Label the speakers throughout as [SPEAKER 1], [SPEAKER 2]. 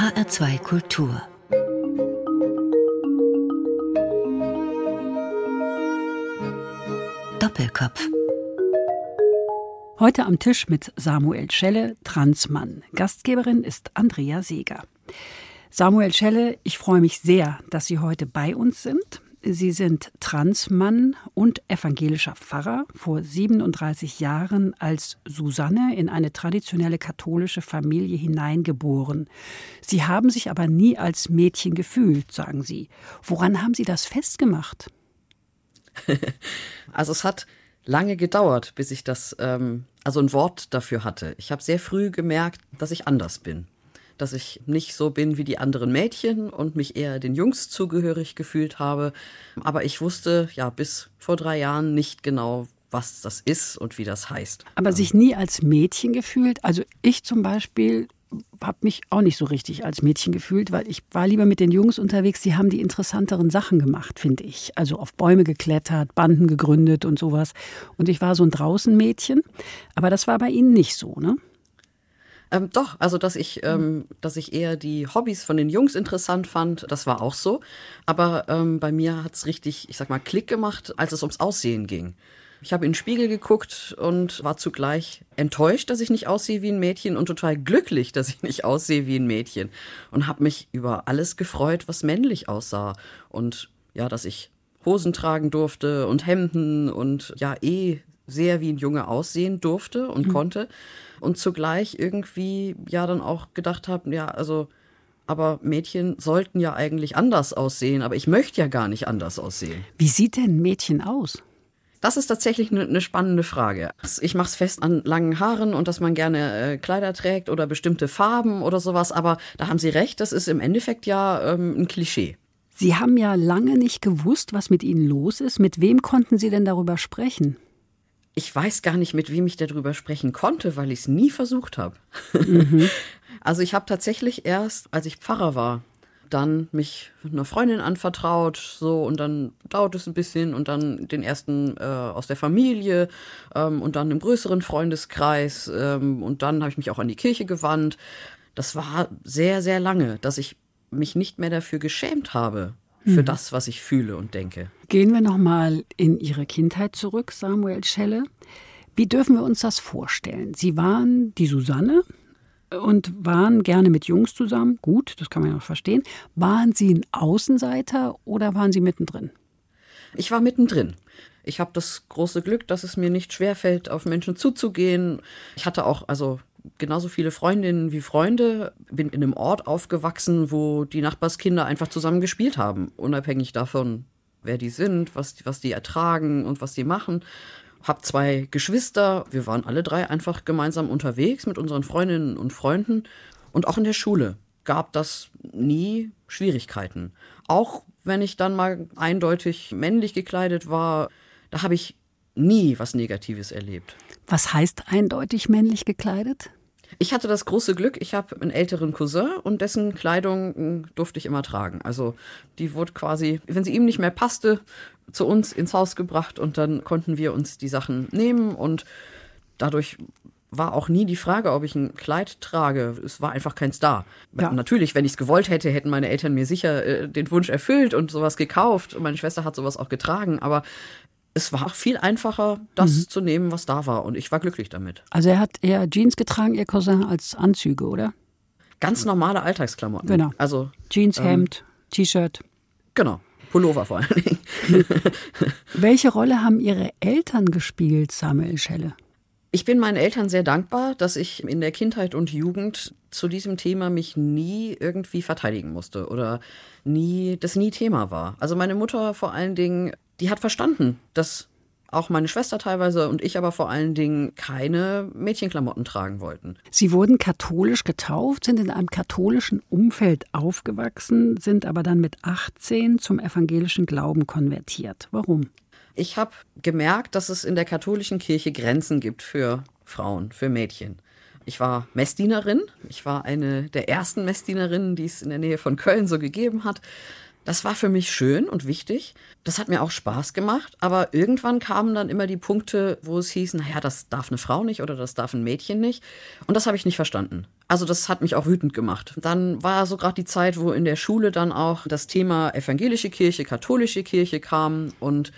[SPEAKER 1] HR2 Kultur Doppelkopf
[SPEAKER 2] Heute am Tisch mit Samuel Schelle, Transmann. Gastgeberin ist Andrea Seeger. Samuel Schelle, ich freue mich sehr, dass Sie heute bei uns sind. Sie sind Transmann und evangelischer Pfarrer, vor 37 Jahren als Susanne in eine traditionelle katholische Familie hineingeboren. Sie haben sich aber nie als Mädchen gefühlt, sagen Sie. Woran haben Sie das festgemacht?
[SPEAKER 3] Also es hat lange gedauert, bis ich das, ähm, also ein Wort dafür hatte. Ich habe sehr früh gemerkt, dass ich anders bin. Dass ich nicht so bin wie die anderen Mädchen und mich eher den Jungs zugehörig gefühlt habe. Aber ich wusste ja bis vor drei Jahren nicht genau, was das ist und wie das heißt.
[SPEAKER 2] Aber sich nie als Mädchen gefühlt? Also ich zum Beispiel habe mich auch nicht so richtig als Mädchen gefühlt, weil ich war lieber mit den Jungs unterwegs, die haben die interessanteren Sachen gemacht, finde ich. Also auf Bäume geklettert, Banden gegründet und sowas. Und ich war so ein Draußenmädchen, aber das war bei Ihnen nicht so, ne?
[SPEAKER 3] Ähm, doch, also dass ich, ähm, dass ich eher die Hobbys von den Jungs interessant fand, das war auch so. Aber ähm, bei mir hat's richtig, ich sag mal, Klick gemacht, als es ums Aussehen ging. Ich habe in den Spiegel geguckt und war zugleich enttäuscht, dass ich nicht aussehe wie ein Mädchen und total glücklich, dass ich nicht aussehe wie ein Mädchen. Und habe mich über alles gefreut, was männlich aussah. Und ja, dass ich Hosen tragen durfte und Hemden und ja, eh sehr wie ein Junge aussehen durfte und mhm. konnte. Und zugleich irgendwie ja dann auch gedacht habe, ja, also aber Mädchen sollten ja eigentlich anders aussehen, aber ich möchte ja gar nicht anders aussehen.
[SPEAKER 2] Wie sieht denn ein Mädchen aus?
[SPEAKER 3] Das ist tatsächlich eine, eine spannende Frage. Ich mache es fest an langen Haaren und dass man gerne äh, Kleider trägt oder bestimmte Farben oder sowas, aber da haben Sie recht, das ist im Endeffekt ja ähm, ein Klischee.
[SPEAKER 2] Sie haben ja lange nicht gewusst, was mit Ihnen los ist. Mit wem konnten Sie denn darüber sprechen?
[SPEAKER 3] Ich weiß gar nicht, mit wem ich darüber sprechen konnte, weil ich es nie versucht habe. Mhm. Also ich habe tatsächlich erst, als ich Pfarrer war, dann mich einer Freundin anvertraut, so und dann dauert es ein bisschen und dann den ersten äh, aus der Familie ähm, und dann im größeren Freundeskreis ähm, und dann habe ich mich auch an die Kirche gewandt. Das war sehr, sehr lange, dass ich mich nicht mehr dafür geschämt habe, für mhm. das, was ich fühle und denke.
[SPEAKER 2] Gehen wir nochmal in Ihre Kindheit zurück, Samuel Schelle. Wie dürfen wir uns das vorstellen? Sie waren die Susanne, und waren gerne mit Jungs zusammen. Gut, das kann man ja auch verstehen. Waren Sie ein Außenseiter oder waren Sie mittendrin?
[SPEAKER 3] Ich war mittendrin. Ich habe das große Glück, dass es mir nicht schwerfällt, auf Menschen zuzugehen. Ich hatte auch also genauso viele Freundinnen wie Freunde. Bin in einem Ort aufgewachsen, wo die Nachbarskinder einfach zusammen gespielt haben, unabhängig davon, wer die sind, was, was die ertragen und was die machen habe zwei Geschwister. Wir waren alle drei einfach gemeinsam unterwegs mit unseren Freundinnen und Freunden. Und auch in der Schule gab das nie Schwierigkeiten. Auch wenn ich dann mal eindeutig männlich gekleidet war, da habe ich nie was Negatives erlebt.
[SPEAKER 2] Was heißt eindeutig männlich gekleidet?
[SPEAKER 3] Ich hatte das große Glück, ich habe einen älteren Cousin und dessen Kleidung hm, durfte ich immer tragen. Also die wurde quasi, wenn sie ihm nicht mehr passte, zu uns ins Haus gebracht und dann konnten wir uns die Sachen nehmen und dadurch war auch nie die Frage, ob ich ein Kleid trage. Es war einfach kein Star. Ja. Natürlich, wenn ich es gewollt hätte, hätten meine Eltern mir sicher äh, den Wunsch erfüllt und sowas gekauft. Und meine Schwester hat sowas auch getragen. Aber es war viel einfacher, das mhm. zu nehmen, was da war. Und ich war glücklich damit.
[SPEAKER 2] Also er hat eher Jeans getragen, ihr Cousin, als Anzüge, oder?
[SPEAKER 3] Ganz normale Alltagsklamotten.
[SPEAKER 2] Genau. Also Jeans, ähm, Hemd, T-Shirt.
[SPEAKER 3] Genau. Pullover vor allen Dingen.
[SPEAKER 2] Welche Rolle haben Ihre Eltern gespielt, Samuel Schelle?
[SPEAKER 3] Ich bin meinen Eltern sehr dankbar, dass ich in der Kindheit und Jugend zu diesem Thema mich nie irgendwie verteidigen musste oder nie, das nie Thema war. Also meine Mutter vor allen Dingen, die hat verstanden, dass auch meine Schwester teilweise und ich aber vor allen Dingen keine Mädchenklamotten tragen wollten.
[SPEAKER 2] Sie wurden katholisch getauft, sind in einem katholischen Umfeld aufgewachsen, sind aber dann mit 18 zum evangelischen Glauben konvertiert. Warum?
[SPEAKER 3] Ich habe gemerkt, dass es in der katholischen Kirche Grenzen gibt für Frauen, für Mädchen. Ich war Messdienerin. Ich war eine der ersten Messdienerinnen, die es in der Nähe von Köln so gegeben hat. Das war für mich schön und wichtig. Das hat mir auch Spaß gemacht. Aber irgendwann kamen dann immer die Punkte, wo es hieß, naja, das darf eine Frau nicht oder das darf ein Mädchen nicht. Und das habe ich nicht verstanden. Also das hat mich auch wütend gemacht. Dann war so gerade die Zeit, wo in der Schule dann auch das Thema evangelische Kirche, katholische Kirche kam. Und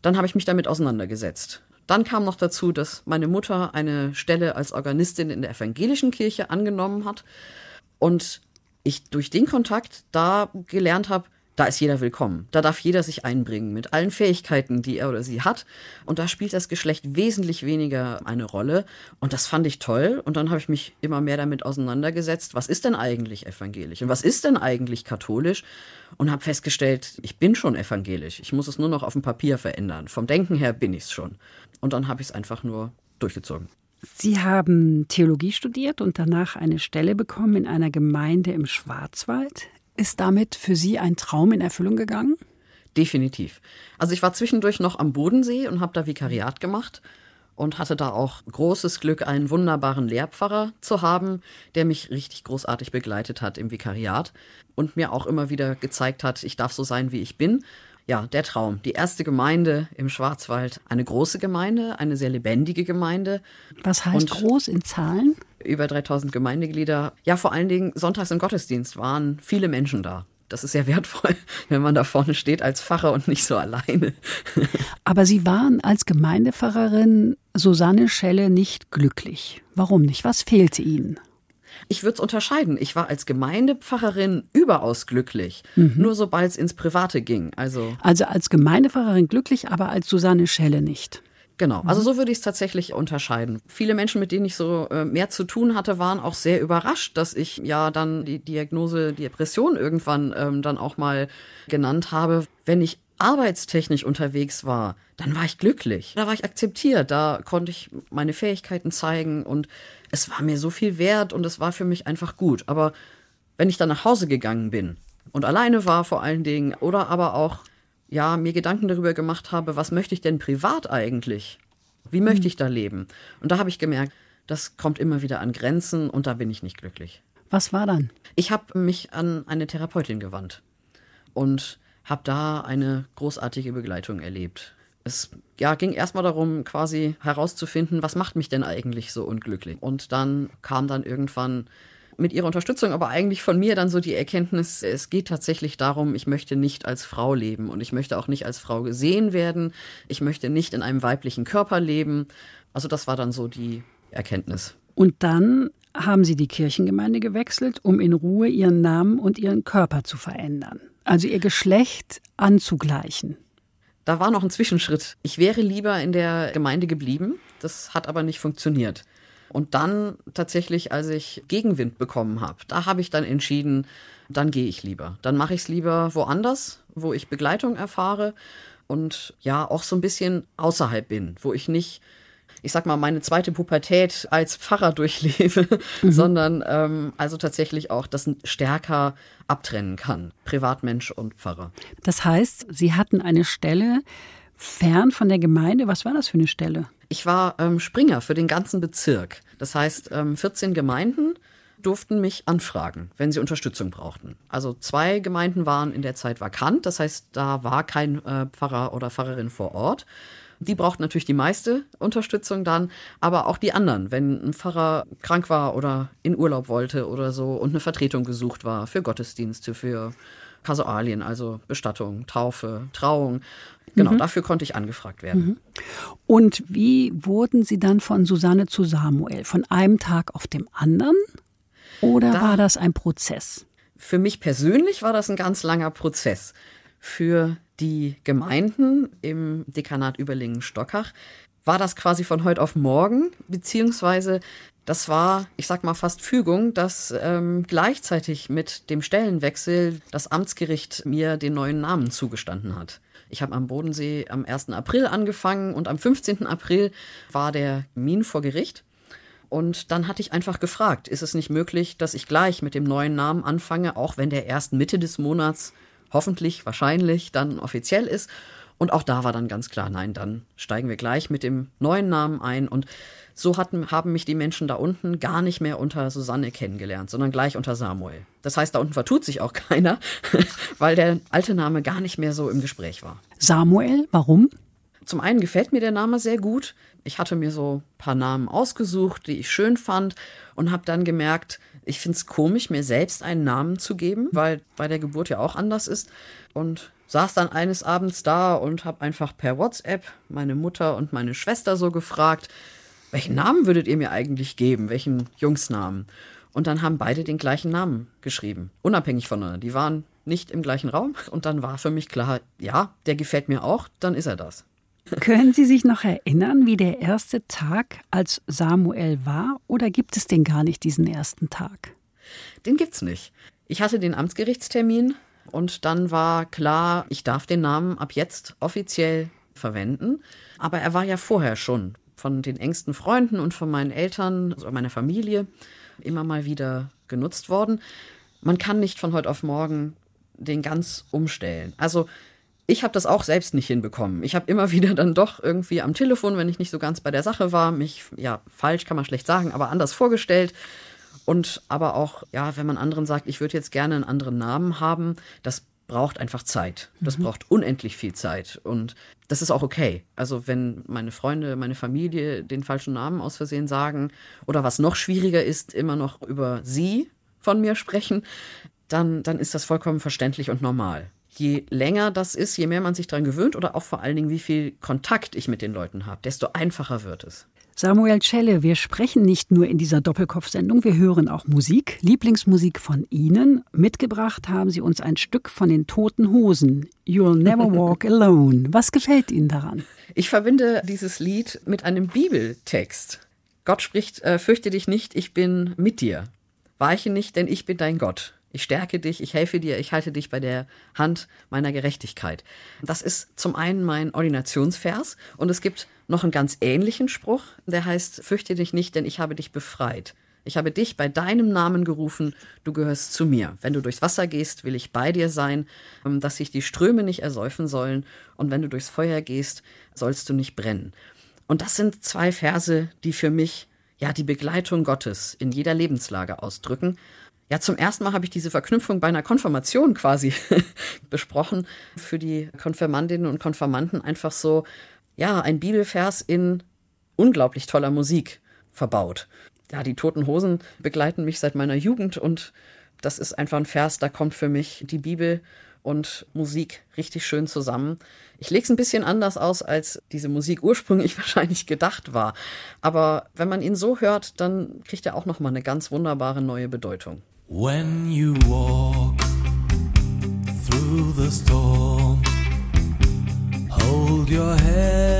[SPEAKER 3] dann habe ich mich damit auseinandergesetzt. Dann kam noch dazu, dass meine Mutter eine Stelle als Organistin in der evangelischen Kirche angenommen hat und ich durch den Kontakt da gelernt habe, da ist jeder willkommen. Da darf jeder sich einbringen mit allen Fähigkeiten, die er oder sie hat. Und da spielt das Geschlecht wesentlich weniger eine Rolle. Und das fand ich toll. Und dann habe ich mich immer mehr damit auseinandergesetzt, was ist denn eigentlich evangelisch und was ist denn eigentlich katholisch? Und habe festgestellt, ich bin schon evangelisch. Ich muss es nur noch auf dem Papier verändern. Vom Denken her bin ich es schon. Und dann habe ich es einfach nur durchgezogen.
[SPEAKER 2] Sie haben Theologie studiert und danach eine Stelle bekommen in einer Gemeinde im Schwarzwald. Ist damit für Sie ein Traum in Erfüllung gegangen?
[SPEAKER 3] Definitiv. Also ich war zwischendurch noch am Bodensee und habe da Vikariat gemacht und hatte da auch großes Glück, einen wunderbaren Lehrpfarrer zu haben, der mich richtig großartig begleitet hat im Vikariat und mir auch immer wieder gezeigt hat, ich darf so sein, wie ich bin ja, der Traum. Die erste Gemeinde im Schwarzwald. Eine große Gemeinde, eine sehr lebendige Gemeinde.
[SPEAKER 2] Was heißt Und groß in Zahlen?
[SPEAKER 3] Über 3000 Gemeindeglieder. Ja, vor allen Dingen sonntags im Gottesdienst waren viele Menschen da. Das ist sehr wertvoll, wenn man da vorne steht als Pfarrer und nicht so alleine.
[SPEAKER 2] Aber Sie waren als Gemeindepfarrerin Susanne Schelle nicht glücklich. Warum nicht? Was fehlte Ihnen?
[SPEAKER 3] Ich würde es unterscheiden. Ich war als Gemeindepfarrerin überaus glücklich, mhm. nur sobald es ins Private ging. Also,
[SPEAKER 2] also als Gemeindepfarrerin glücklich, aber als Susanne Schelle nicht.
[SPEAKER 3] Genau, also mhm. so würde ich es tatsächlich unterscheiden. Viele Menschen, mit denen ich so äh, mehr zu tun hatte, waren auch sehr überrascht, dass ich ja dann die Diagnose Depression irgendwann ähm, dann auch mal genannt habe. Wenn ich arbeitstechnisch unterwegs war, dann war ich glücklich. Da war ich akzeptiert, da konnte ich meine Fähigkeiten zeigen und es war mir so viel wert und es war für mich einfach gut. Aber wenn ich dann nach Hause gegangen bin und alleine war vor allen Dingen oder aber auch ja, mir Gedanken darüber gemacht habe, was möchte ich denn privat eigentlich? Wie möchte ich da leben? Und da habe ich gemerkt, das kommt immer wieder an Grenzen und da bin ich nicht glücklich.
[SPEAKER 2] Was war dann?
[SPEAKER 3] Ich habe mich an eine Therapeutin gewandt und habe da eine großartige Begleitung erlebt. Es ja, ging erstmal darum, quasi herauszufinden, was macht mich denn eigentlich so unglücklich. Und dann kam dann irgendwann mit ihrer Unterstützung, aber eigentlich von mir dann so die Erkenntnis, es geht tatsächlich darum, ich möchte nicht als Frau leben und ich möchte auch nicht als Frau gesehen werden. Ich möchte nicht in einem weiblichen Körper leben. Also das war dann so die Erkenntnis.
[SPEAKER 2] Und dann haben Sie die Kirchengemeinde gewechselt, um in Ruhe Ihren Namen und Ihren Körper zu verändern also ihr Geschlecht anzugleichen.
[SPEAKER 3] Da war noch ein Zwischenschritt. Ich wäre lieber in der Gemeinde geblieben. Das hat aber nicht funktioniert. Und dann tatsächlich, als ich Gegenwind bekommen habe, da habe ich dann entschieden, dann gehe ich lieber. Dann mache ich es lieber woanders, wo ich Begleitung erfahre und ja auch so ein bisschen außerhalb bin, wo ich nicht ich sag mal, meine zweite Pubertät als Pfarrer durchlebe, mhm. sondern ähm, also tatsächlich auch das stärker abtrennen kann, Privatmensch und Pfarrer.
[SPEAKER 2] Das heißt, Sie hatten eine Stelle fern von der Gemeinde. Was war das für eine Stelle?
[SPEAKER 3] Ich war ähm, Springer für den ganzen Bezirk. Das heißt, ähm, 14 Gemeinden durften mich anfragen, wenn sie Unterstützung brauchten. Also zwei Gemeinden waren in der Zeit vakant, das heißt, da war kein äh, Pfarrer oder Pfarrerin vor Ort. Die braucht natürlich die meiste Unterstützung dann, aber auch die anderen, wenn ein Pfarrer krank war oder in Urlaub wollte oder so und eine Vertretung gesucht war für Gottesdienste, für Kasualien, also Bestattung, Taufe, Trauung. Genau, mhm. dafür konnte ich angefragt werden. Mhm.
[SPEAKER 2] Und wie wurden Sie dann von Susanne zu Samuel? Von einem Tag auf dem anderen? Oder da, war das ein Prozess?
[SPEAKER 3] Für mich persönlich war das ein ganz langer Prozess. Für die Gemeinden im Dekanat Überlingen-Stockach war das quasi von heute auf morgen, beziehungsweise das war, ich sag mal, fast Fügung, dass ähm, gleichzeitig mit dem Stellenwechsel das Amtsgericht mir den neuen Namen zugestanden hat. Ich habe am Bodensee am 1. April angefangen und am 15. April war der Termin vor Gericht. Und dann hatte ich einfach gefragt, ist es nicht möglich, dass ich gleich mit dem neuen Namen anfange, auch wenn der erst Mitte des Monats hoffentlich, wahrscheinlich dann offiziell ist. Und auch da war dann ganz klar, nein, dann steigen wir gleich mit dem neuen Namen ein. Und so hatten, haben mich die Menschen da unten gar nicht mehr unter Susanne kennengelernt, sondern gleich unter Samuel. Das heißt, da unten vertut sich auch keiner, weil der alte Name gar nicht mehr so im Gespräch war.
[SPEAKER 2] Samuel, warum?
[SPEAKER 3] Zum einen gefällt mir der Name sehr gut. Ich hatte mir so ein paar Namen ausgesucht, die ich schön fand und habe dann gemerkt, ich finde es komisch, mir selbst einen Namen zu geben, weil bei der Geburt ja auch anders ist. Und saß dann eines Abends da und habe einfach per WhatsApp meine Mutter und meine Schwester so gefragt, welchen Namen würdet ihr mir eigentlich geben? Welchen Jungsnamen? Und dann haben beide den gleichen Namen geschrieben, unabhängig voneinander. Die waren nicht im gleichen Raum und dann war für mich klar, ja, der gefällt mir auch, dann ist er das.
[SPEAKER 2] Können Sie sich noch erinnern, wie der erste Tag als Samuel war oder gibt es den gar nicht, diesen ersten Tag?
[SPEAKER 3] Den gibt's nicht. Ich hatte den Amtsgerichtstermin und dann war klar, ich darf den Namen ab jetzt offiziell verwenden. Aber er war ja vorher schon von den engsten Freunden und von meinen Eltern, also meiner Familie, immer mal wieder genutzt worden. Man kann nicht von heute auf morgen den ganz umstellen. Also ich habe das auch selbst nicht hinbekommen. Ich habe immer wieder dann doch irgendwie am Telefon, wenn ich nicht so ganz bei der Sache war, mich, ja, falsch kann man schlecht sagen, aber anders vorgestellt. Und aber auch, ja, wenn man anderen sagt, ich würde jetzt gerne einen anderen Namen haben, das braucht einfach Zeit. Das mhm. braucht unendlich viel Zeit. Und das ist auch okay. Also wenn meine Freunde, meine Familie den falschen Namen aus Versehen sagen oder was noch schwieriger ist, immer noch über sie von mir sprechen, dann, dann ist das vollkommen verständlich und normal. Je länger das ist, je mehr man sich daran gewöhnt oder auch vor allen Dingen, wie viel Kontakt ich mit den Leuten habe, desto einfacher wird es.
[SPEAKER 2] Samuel Celle, wir sprechen nicht nur in dieser Doppelkopf-Sendung, wir hören auch Musik, Lieblingsmusik von Ihnen. Mitgebracht haben Sie uns ein Stück von den Toten Hosen, You'll Never Walk Alone. Was gefällt Ihnen daran?
[SPEAKER 3] Ich verbinde dieses Lied mit einem Bibeltext. Gott spricht, äh, fürchte dich nicht, ich bin mit dir. Weiche nicht, denn ich bin dein Gott. Ich stärke dich, ich helfe dir, ich halte dich bei der Hand meiner Gerechtigkeit. Das ist zum einen mein Ordinationsvers und es gibt noch einen ganz ähnlichen Spruch, der heißt, fürchte dich nicht, denn ich habe dich befreit. Ich habe dich bei deinem Namen gerufen, du gehörst zu mir. Wenn du durchs Wasser gehst, will ich bei dir sein, ähm, dass sich die Ströme nicht ersäufen sollen, und wenn du durchs Feuer gehst, sollst du nicht brennen. Und das sind zwei Verse, die für mich ja die Begleitung Gottes in jeder Lebenslage ausdrücken ja, zum ersten Mal habe ich diese Verknüpfung bei einer Konfirmation quasi besprochen. Für die Konfirmandinnen und Konfirmanden einfach so, ja, ein Bibelvers in unglaublich toller Musik verbaut. Ja, die Toten Hosen begleiten mich seit meiner Jugend und das ist einfach ein Vers, da kommt für mich die Bibel und Musik richtig schön zusammen. Ich lege es ein bisschen anders aus, als diese Musik ursprünglich wahrscheinlich gedacht war. Aber wenn man ihn so hört, dann kriegt er auch noch mal eine ganz wunderbare neue Bedeutung.
[SPEAKER 4] When you walk through the storm, hold your head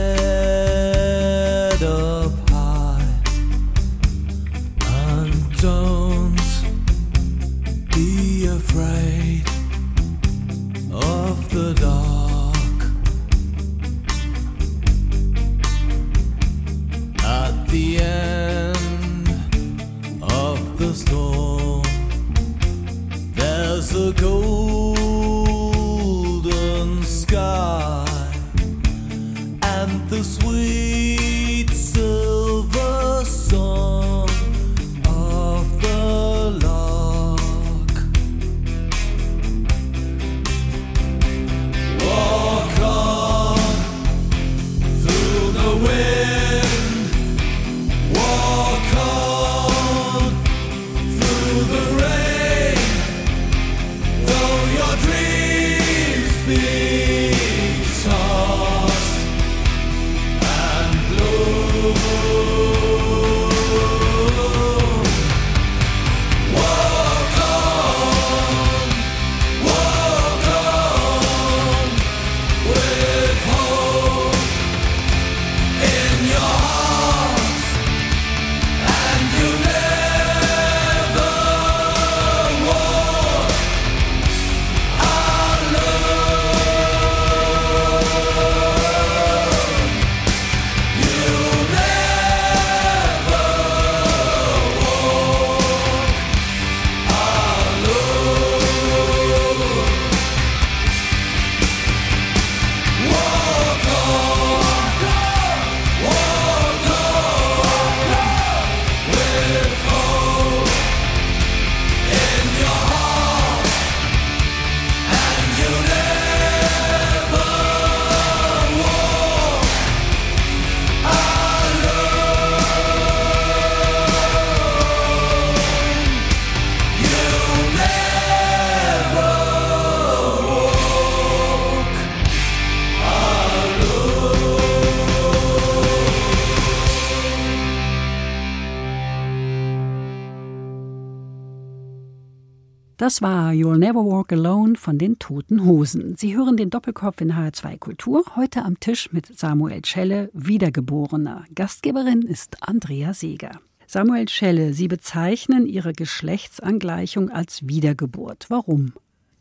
[SPEAKER 2] Das war You'll Never Walk Alone von den Toten Hosen. Sie hören den Doppelkopf in HR2 Kultur, heute am Tisch mit Samuel Schelle, Wiedergeborener. Gastgeberin ist Andrea Seeger. Samuel Schelle, Sie bezeichnen Ihre Geschlechtsangleichung als Wiedergeburt. Warum?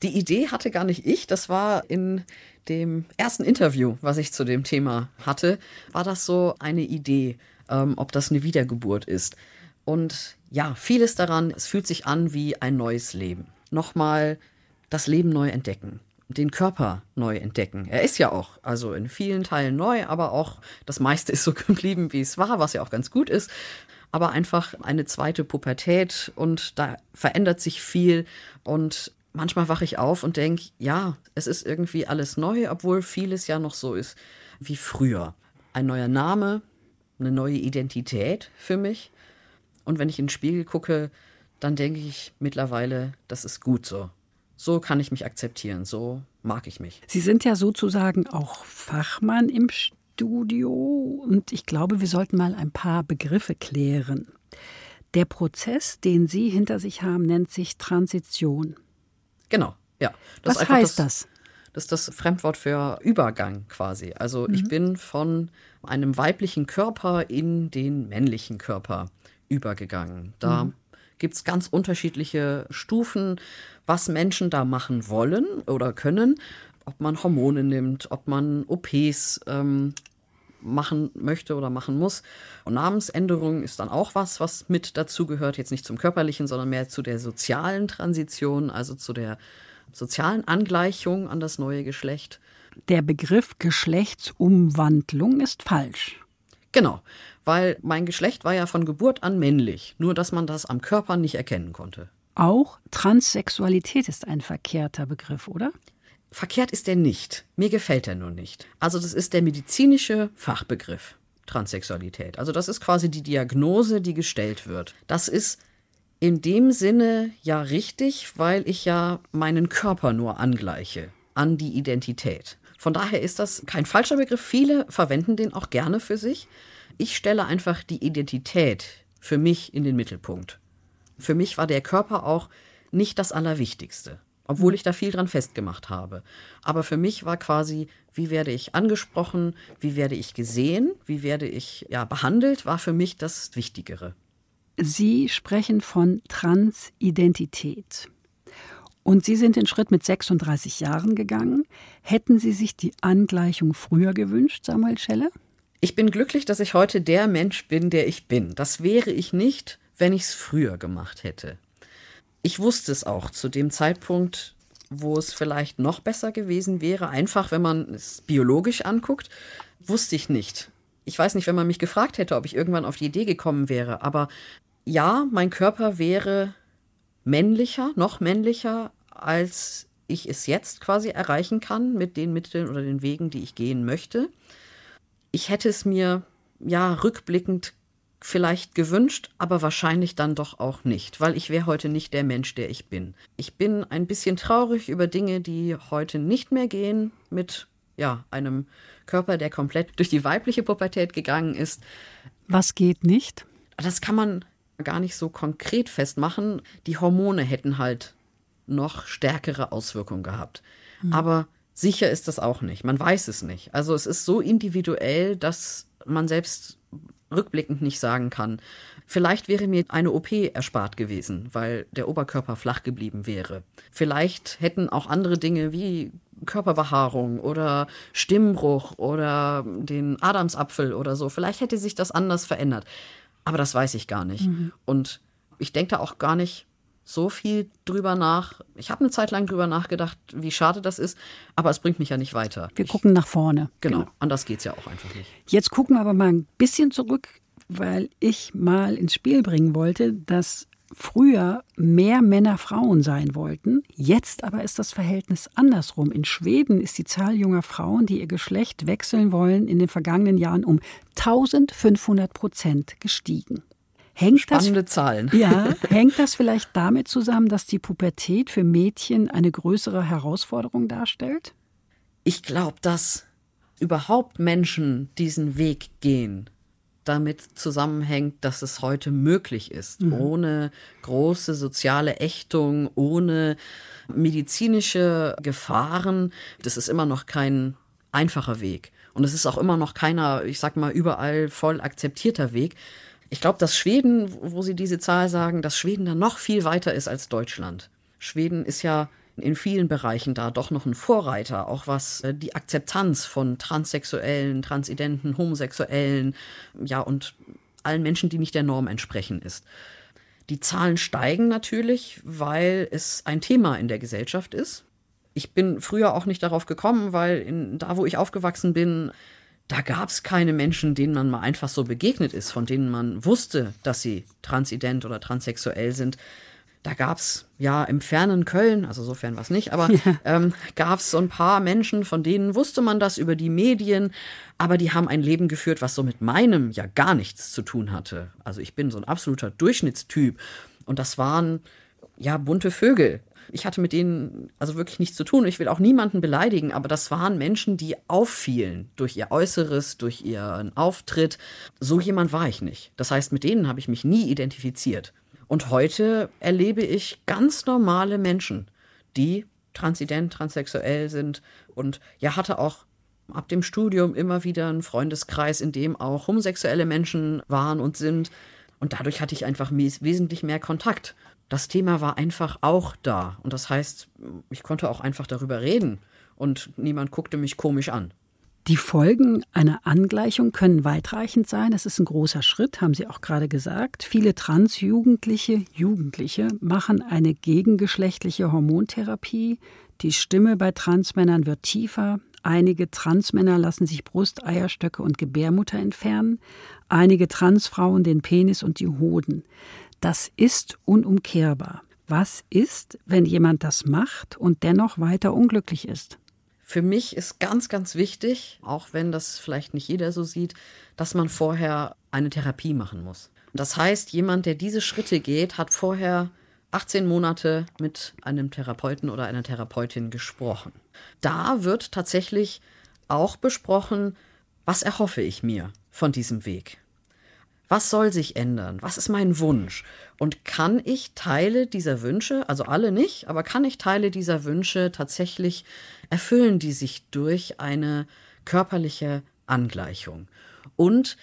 [SPEAKER 3] Die Idee hatte gar nicht ich, das war in dem ersten Interview, was ich zu dem Thema hatte, war das so eine Idee, ähm, ob das eine Wiedergeburt ist. Und ja, vieles daran, es fühlt sich an wie ein neues Leben. Nochmal das Leben neu entdecken, den Körper neu entdecken. Er ist ja auch, also in vielen Teilen neu, aber auch das meiste ist so geblieben, wie es war, was ja auch ganz gut ist. Aber einfach eine zweite Pubertät und da verändert sich viel und manchmal wache ich auf und denke, ja, es ist irgendwie alles neu, obwohl vieles ja noch so ist wie früher. Ein neuer Name, eine neue Identität für mich. Und wenn ich in den Spiegel gucke, dann denke ich mittlerweile, das ist gut so. So kann ich mich akzeptieren, so mag ich mich.
[SPEAKER 2] Sie sind ja sozusagen auch Fachmann im Studio und ich glaube, wir sollten mal ein paar Begriffe klären. Der Prozess, den Sie hinter sich haben, nennt sich Transition.
[SPEAKER 3] Genau, ja.
[SPEAKER 2] Was
[SPEAKER 3] ist einfach
[SPEAKER 2] heißt das?
[SPEAKER 3] Das ist das Fremdwort für Übergang quasi. Also ich bin von einem weiblichen Körper in den männlichen Körper übergegangen. Da gibt es ganz unterschiedliche Stufen, was Menschen da machen wollen oder können. Ob man Hormone nimmt, ob man OPs ähm, machen möchte oder machen muss. Und Namensänderung ist dann auch was, was mit dazugehört. Jetzt nicht zum körperlichen, sondern mehr zu der sozialen Transition, also zu der sozialen Angleichung an das neue Geschlecht.
[SPEAKER 2] Der Begriff Geschlechtsumwandlung ist falsch.
[SPEAKER 3] Genau, weil mein Geschlecht war ja von Geburt an männlich, nur dass man das am Körper nicht erkennen konnte.
[SPEAKER 2] Auch Transsexualität ist ein verkehrter Begriff, oder?
[SPEAKER 3] Verkehrt ist er nicht. Mir gefällt er nur nicht. Also das ist der medizinische Fachbegriff Transsexualität. Also das ist quasi die Diagnose, die gestellt wird. Das ist in dem Sinne ja richtig, weil ich ja meinen Körper nur angleiche an die Identität. Von daher ist das kein falscher Begriff. Viele verwenden den auch gerne für sich. Ich stelle einfach die Identität für mich in den Mittelpunkt. Für mich war der Körper auch nicht das Allerwichtigste, obwohl ich da viel dran festgemacht habe. Aber für mich war quasi, wie werde ich angesprochen, wie werde ich gesehen, wie werde ich ja behandelt, war für mich das Wichtigere.
[SPEAKER 2] Sie sprechen von Transidentität. Und Sie sind den Schritt mit 36 Jahren gegangen. Hätten Sie sich die Angleichung früher gewünscht, Samuel Schelle?
[SPEAKER 3] Ich bin glücklich, dass ich heute der Mensch bin, der ich bin. Das wäre ich nicht, wenn ich es früher gemacht hätte. Ich wusste es auch zu dem Zeitpunkt, wo es vielleicht noch besser gewesen wäre. Einfach, wenn man es biologisch anguckt, wusste ich nicht. Ich weiß nicht, wenn man mich gefragt hätte, ob ich irgendwann auf die Idee gekommen wäre. Aber ja, mein Körper wäre männlicher, noch männlicher, als ich es jetzt quasi erreichen kann mit den Mitteln oder den Wegen, die ich gehen möchte. Ich hätte es mir ja rückblickend vielleicht gewünscht, aber wahrscheinlich dann doch auch nicht, weil ich wäre heute nicht der Mensch, der ich bin. Ich bin ein bisschen traurig über Dinge, die heute nicht mehr gehen mit ja, einem Körper, der komplett durch die weibliche Pubertät gegangen ist.
[SPEAKER 2] Was geht nicht?
[SPEAKER 3] Das kann man gar nicht so konkret festmachen. Die Hormone hätten halt noch stärkere Auswirkungen gehabt. Aber sicher ist das auch nicht. Man weiß es nicht. Also es ist so individuell, dass man selbst rückblickend nicht sagen kann. Vielleicht wäre mir eine OP erspart gewesen, weil der Oberkörper flach geblieben wäre. Vielleicht hätten auch andere Dinge wie Körperbehaarung oder Stimmbruch oder den Adamsapfel oder so, vielleicht hätte sich das anders verändert. Aber das weiß ich gar nicht. Und ich denke da auch gar nicht so viel drüber nach. Ich habe eine Zeit lang drüber nachgedacht, wie schade das ist, aber es bringt mich ja nicht weiter.
[SPEAKER 2] Wir gucken nach vorne.
[SPEAKER 3] Genau, anders geht's ja auch einfach nicht.
[SPEAKER 2] Jetzt gucken wir aber mal ein bisschen zurück, weil ich mal ins Spiel bringen wollte, dass früher mehr Männer Frauen sein wollten. Jetzt aber ist das Verhältnis andersrum. In Schweden ist die Zahl junger Frauen, die ihr Geschlecht wechseln wollen, in den vergangenen Jahren um 1500 Prozent gestiegen. Hängt
[SPEAKER 3] Spannende
[SPEAKER 2] das,
[SPEAKER 3] Zahlen.
[SPEAKER 2] ja, hängt das vielleicht damit zusammen, dass die Pubertät für Mädchen eine größere Herausforderung darstellt?
[SPEAKER 3] Ich glaube, dass überhaupt Menschen diesen Weg gehen, damit zusammenhängt, dass es heute möglich ist, ohne große soziale Ächtung, ohne medizinische Gefahren. Das ist immer noch kein einfacher Weg. Und es ist auch immer noch keiner, ich sag mal, überall voll akzeptierter Weg. Ich glaube, dass Schweden, wo Sie diese Zahl sagen, dass Schweden da noch viel weiter ist als Deutschland. Schweden ist ja in vielen Bereichen da doch noch ein Vorreiter, auch was äh, die Akzeptanz von Transsexuellen, Transidenten, Homosexuellen, ja, und allen Menschen, die nicht der Norm entsprechen ist. Die Zahlen steigen natürlich, weil es ein Thema in der Gesellschaft ist. Ich bin früher auch nicht darauf gekommen, weil in, da, wo ich aufgewachsen bin, da gab es keine Menschen, denen man mal einfach so begegnet ist, von denen man wusste, dass sie transident oder transsexuell sind. Da gab es ja im fernen Köln, also sofern was nicht, aber ähm, gab es so ein paar Menschen, von denen wusste man das über die Medien, aber die haben ein Leben geführt, was so mit meinem ja gar nichts zu tun hatte. Also ich bin so ein absoluter Durchschnittstyp und das waren ja bunte Vögel. Ich hatte mit denen also wirklich nichts zu tun. Ich will auch niemanden beleidigen, aber das waren Menschen, die auffielen durch ihr Äußeres, durch ihren Auftritt. So jemand war ich nicht. Das heißt, mit denen habe ich mich nie identifiziert. Und heute erlebe ich ganz normale Menschen, die transident, transsexuell sind und ja, hatte auch ab dem Studium immer wieder einen Freundeskreis, in dem auch homosexuelle Menschen waren und sind. Und dadurch hatte ich einfach wes- wesentlich mehr Kontakt. Das Thema war einfach auch da. Und das heißt, ich konnte auch einfach darüber reden. Und niemand guckte mich komisch an.
[SPEAKER 2] Die Folgen einer Angleichung können weitreichend sein. Es ist ein großer Schritt, haben Sie auch gerade gesagt. Viele Transjugendliche, Jugendliche machen eine gegengeschlechtliche Hormontherapie. Die Stimme bei Transmännern wird tiefer. Einige Transmänner lassen sich Brust, Eierstöcke und Gebärmutter entfernen. Einige Transfrauen den Penis und die Hoden. Das ist unumkehrbar. Was ist, wenn jemand das macht und dennoch weiter unglücklich ist?
[SPEAKER 3] Für mich ist ganz, ganz wichtig, auch wenn das vielleicht nicht jeder so sieht, dass man vorher eine Therapie machen muss. Das heißt, jemand, der diese Schritte geht, hat vorher 18 Monate mit einem Therapeuten oder einer Therapeutin gesprochen. Da wird tatsächlich auch besprochen, was erhoffe ich mir von diesem Weg? Was soll sich ändern? Was ist mein Wunsch? Und kann ich Teile dieser Wünsche, also alle nicht, aber kann ich Teile dieser Wünsche tatsächlich erfüllen, die sich durch eine körperliche Angleichung? Und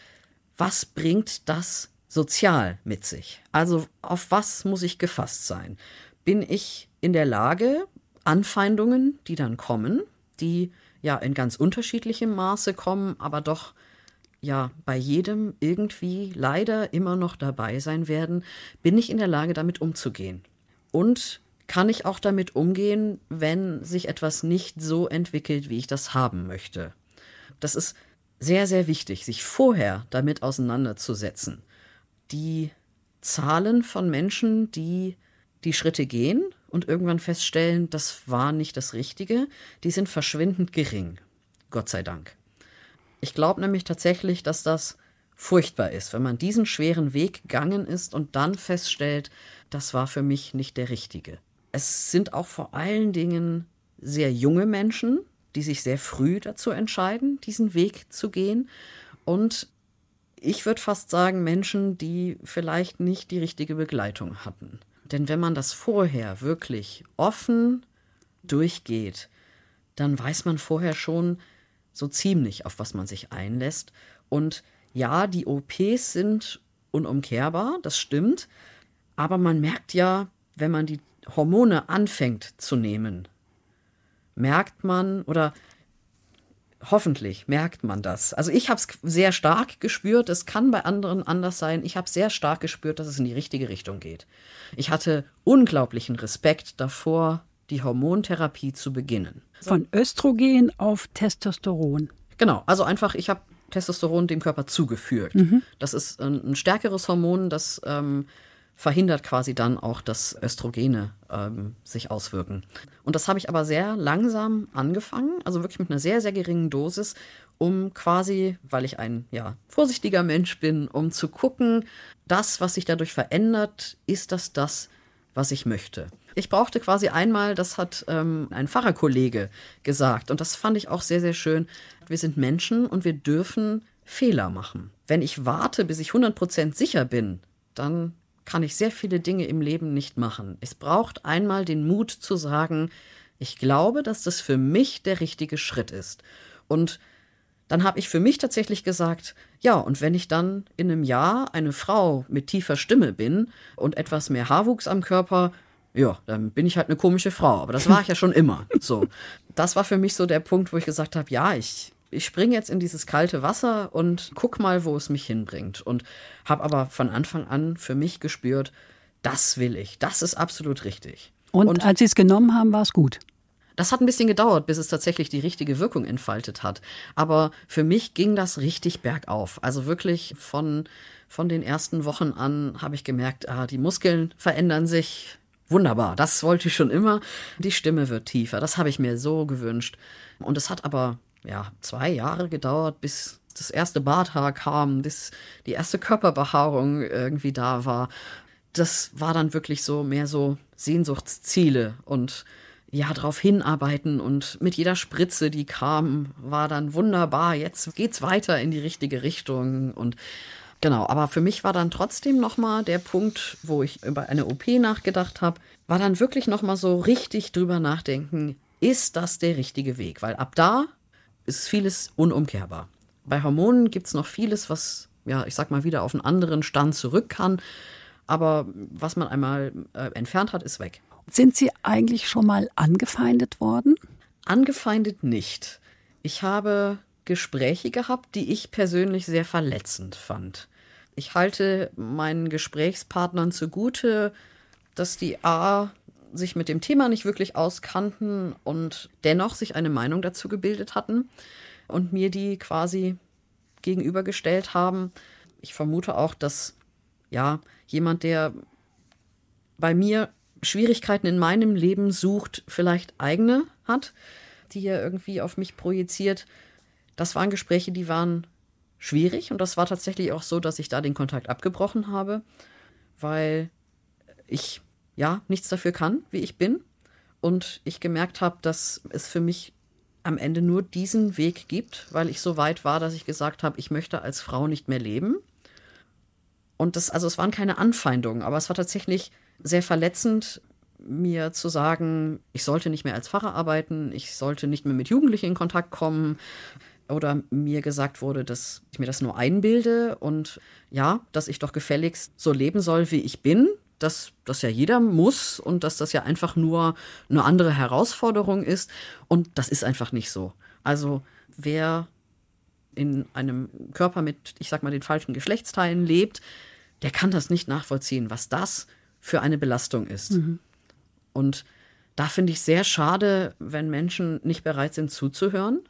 [SPEAKER 3] was bringt das sozial mit sich? Also auf was muss ich gefasst sein? Bin ich in der Lage, Anfeindungen, die dann kommen, die ja in ganz unterschiedlichem Maße kommen, aber doch ja bei jedem irgendwie leider immer noch dabei sein werden, bin ich in der Lage, damit umzugehen. Und kann ich auch damit umgehen, wenn sich etwas nicht so entwickelt, wie ich das haben möchte. Das ist sehr, sehr wichtig, sich vorher damit auseinanderzusetzen. Die Zahlen von Menschen, die die Schritte gehen und irgendwann feststellen, das war nicht das Richtige, die sind verschwindend gering. Gott sei Dank. Ich glaube nämlich tatsächlich, dass das furchtbar ist, wenn man diesen schweren Weg gegangen ist und dann feststellt, das war für mich nicht der richtige. Es sind auch vor allen Dingen sehr junge Menschen, die sich sehr früh dazu entscheiden, diesen Weg zu gehen. Und ich würde fast sagen, Menschen, die vielleicht nicht die richtige Begleitung hatten. Denn wenn man das vorher wirklich offen durchgeht, dann weiß man vorher schon so ziemlich, auf was man sich einlässt. Und ja, die OPs sind unumkehrbar, das stimmt. Aber man merkt ja, wenn man die Hormone anfängt zu nehmen, merkt man oder hoffentlich merkt man das. Also ich habe es sehr stark gespürt, es kann bei anderen anders sein. Ich habe sehr stark gespürt, dass es in die richtige Richtung geht. Ich hatte unglaublichen Respekt davor, die Hormontherapie zu beginnen.
[SPEAKER 2] Von Östrogen auf Testosteron.
[SPEAKER 3] Genau, also einfach, ich habe Testosteron dem Körper zugeführt. Das ist ein, ein stärkeres Hormon, das ähm, verhindert quasi dann auch, dass Östrogene ähm, sich auswirken. Und das habe ich aber sehr langsam angefangen, also wirklich mit einer sehr, sehr geringen Dosis, um quasi, weil ich ein ja, vorsichtiger Mensch bin, um zu gucken, das, was sich dadurch verändert, ist das das, was ich möchte. Ich brauchte quasi einmal, das hat ähm, ein Pfarrerkollege gesagt, und das fand ich auch sehr, sehr schön. Wir sind Menschen und wir dürfen Fehler machen. wenn ich warte, bis ich 100% sicher bin, dann kann ich sehr viele Dinge im Leben nicht machen. Es braucht einmal den Mut zu sagen, ich glaube, dass das für mich der richtige Schritt ist. Und dann habe ich für mich tatsächlich gesagt, ja, und wenn ich dann in einem Jahr eine Frau mit tiefer Stimme bin und etwas mehr Haarwuchs am Körper, ja, dann bin ich halt eine komische Frau. Aber das war ich ja schon immer. So, das war für mich so der Punkt, wo ich gesagt habe, ja, ich ich springe jetzt in dieses kalte Wasser und guck mal, wo es mich hinbringt. Und habe aber von Anfang an für mich gespürt, das will ich, das ist absolut richtig.
[SPEAKER 2] Und,
[SPEAKER 3] Und-
[SPEAKER 2] als Sie es genommen haben, war es gut.
[SPEAKER 3] Das hat ein bisschen gedauert, bis es tatsächlich die richtige Wirkung entfaltet hat. Aber für mich ging das richtig bergauf. Also wirklich von, von den ersten Wochen an habe ich gemerkt, ah, die Muskeln verändern sich. Wunderbar, das wollte ich schon immer. Die Stimme wird tiefer, das habe ich mir so gewünscht. Und es hat aber ja zwei Jahre gedauert, bis das erste Barthaar kam, bis die erste Körperbehaarung irgendwie da war. Das war dann wirklich so mehr so Sehnsuchtsziele und ja, drauf hinarbeiten und mit jeder Spritze, die kam, war dann wunderbar. Jetzt geht's weiter in die richtige Richtung und genau. Aber für mich war dann trotzdem nochmal der Punkt, wo ich über eine OP nachgedacht habe, war dann wirklich nochmal so richtig drüber nachdenken, ist das der richtige Weg? Weil ab da ist vieles unumkehrbar. Bei Hormonen gibt's noch vieles, was, ja, ich sag mal, wieder auf einen anderen Stand zurück kann. Aber was man einmal äh, entfernt hat, ist weg.
[SPEAKER 2] Sind Sie eigentlich schon mal angefeindet worden?
[SPEAKER 3] Angefeindet nicht. Ich habe Gespräche gehabt, die ich persönlich sehr verletzend fand. Ich halte meinen Gesprächspartnern zugute, dass die A sich mit dem Thema nicht wirklich auskannten und dennoch sich eine Meinung dazu gebildet hatten und mir die quasi gegenübergestellt haben. Ich vermute auch, dass ja jemand, der bei mir Schwierigkeiten in meinem Leben sucht, vielleicht eigene hat, die er irgendwie auf mich projiziert. Das waren Gespräche, die waren schwierig und das war tatsächlich auch so, dass ich da den Kontakt abgebrochen habe, weil ich ja nichts dafür kann, wie ich bin und ich gemerkt habe, dass es für mich am Ende nur diesen Weg gibt, weil ich so weit war, dass ich gesagt habe, ich möchte als Frau nicht mehr leben. Und das, also es waren keine Anfeindungen, aber es war tatsächlich sehr verletzend, mir zu sagen, ich sollte nicht mehr als Pfarrer arbeiten, ich sollte nicht mehr mit Jugendlichen in Kontakt kommen. Oder mir gesagt wurde, dass ich mir das nur einbilde und ja, dass ich doch gefälligst so leben soll, wie ich bin, dass das ja jeder muss und dass das ja einfach nur eine andere Herausforderung ist. Und das ist einfach nicht so. Also wer in einem Körper mit, ich sag mal, den falschen Geschlechtsteilen lebt, der kann das nicht nachvollziehen, was das für eine Belastung ist. Und da finde ich sehr schade, wenn Menschen nicht bereit sind zuzuhören,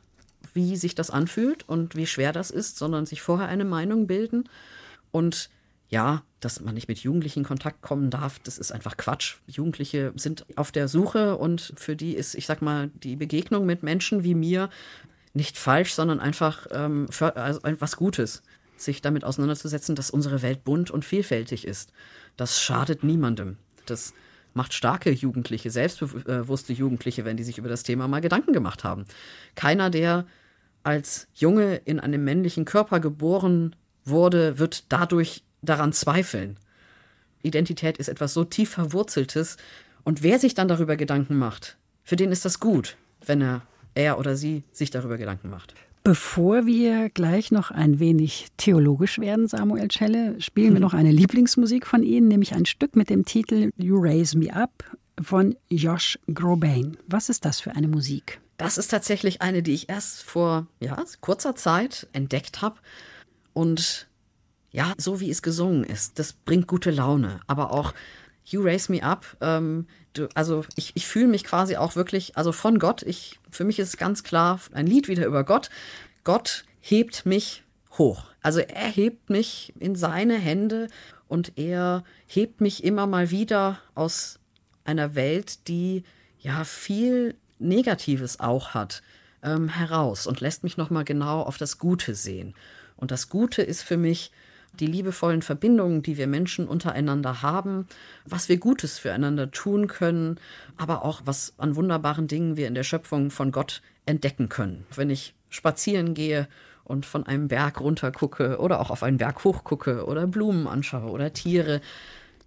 [SPEAKER 3] wie sich das anfühlt und wie schwer das ist, sondern sich vorher eine Meinung bilden. Und ja, dass man nicht mit Jugendlichen in Kontakt kommen darf, das ist einfach Quatsch. Jugendliche sind auf der Suche und für die ist, ich sag mal, die Begegnung mit Menschen wie mir nicht falsch, sondern einfach ähm, für, also etwas Gutes, sich damit auseinanderzusetzen, dass unsere Welt bunt und vielfältig ist. Das schadet niemandem. Das macht starke Jugendliche, selbstbewusste Jugendliche, wenn die sich über das Thema mal Gedanken gemacht haben. Keiner, der als Junge in einem männlichen Körper geboren wurde, wird dadurch daran zweifeln. Identität ist etwas so tief verwurzeltes. Und wer sich dann darüber Gedanken macht, für den ist das gut, wenn er, er oder sie sich darüber Gedanken macht.
[SPEAKER 2] Bevor wir gleich noch ein wenig theologisch werden, Samuel Schelle, spielen wir noch eine Lieblingsmusik von Ihnen, nämlich ein Stück mit dem Titel You Raise Me Up von Josh Groban. Was ist das für eine Musik?
[SPEAKER 3] Das ist tatsächlich eine, die ich erst vor ja, kurzer Zeit entdeckt habe. Und ja, so wie es gesungen ist, das bringt gute Laune. Aber auch You Raise Me Up, ähm, du, also ich, ich fühle mich quasi auch wirklich, also von Gott, ich, für mich ist ganz klar ein Lied wieder über Gott. Gott hebt mich hoch. Also er hebt mich in seine Hände und er hebt mich immer mal wieder aus einer Welt, die ja viel Negatives auch hat, ähm, heraus und lässt mich nochmal genau auf das Gute sehen. Und das Gute ist für mich die liebevollen Verbindungen, die wir Menschen untereinander haben, was wir Gutes füreinander tun können, aber auch was an wunderbaren Dingen wir in der Schöpfung von Gott entdecken können. Wenn ich spazieren gehe und von einem Berg runter gucke oder auch auf einen Berg hoch gucke oder Blumen anschaue oder Tiere.